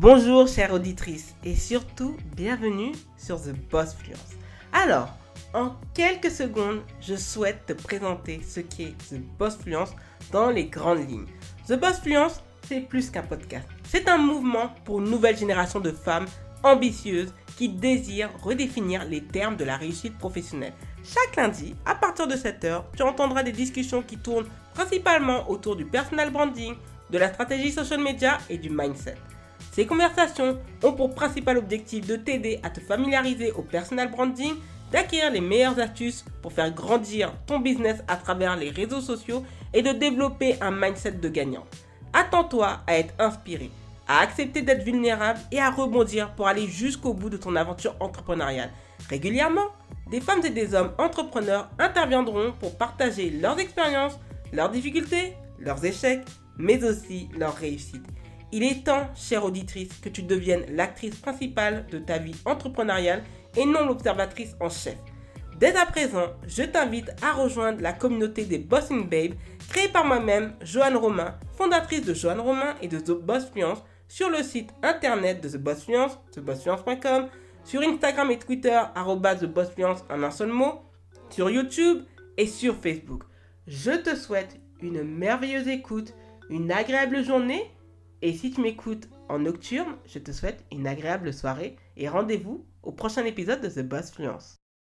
Bonjour chère auditrice et surtout bienvenue sur The Boss Fluence. Alors, en quelques secondes, je souhaite te présenter ce qu'est The Boss Fluence dans les grandes lignes. The Boss Fluence, c'est plus qu'un podcast. C'est un mouvement pour une nouvelle génération de femmes ambitieuses qui désirent redéfinir les termes de la réussite professionnelle. Chaque lundi, à partir de 7h, tu entendras des discussions qui tournent principalement autour du personal branding, de la stratégie social media et du mindset. Ces conversations ont pour principal objectif de t'aider à te familiariser au personal branding, d'acquérir les meilleures astuces pour faire grandir ton business à travers les réseaux sociaux et de développer un mindset de gagnant. Attends-toi à être inspiré, à accepter d'être vulnérable et à rebondir pour aller jusqu'au bout de ton aventure entrepreneuriale. Régulièrement, des femmes et des hommes entrepreneurs interviendront pour partager leurs expériences, leurs difficultés, leurs échecs, mais aussi leurs réussites. Il est temps, chère auditrice, que tu deviennes l'actrice principale de ta vie entrepreneuriale et non l'observatrice en chef. Dès à présent, je t'invite à rejoindre la communauté des Bossing Babes, créée par moi-même, Joanne Romain, fondatrice de Joanne Romain et de The Boss Fluence, sur le site internet de The Boss Fluence, thebossfluence.com, sur Instagram et Twitter, TheBossFluence en un seul mot, sur YouTube et sur Facebook. Je te souhaite une merveilleuse écoute, une agréable journée et si tu m'écoutes en nocturne, je te souhaite une agréable soirée et rendez-vous au prochain épisode de The Boss Fluence.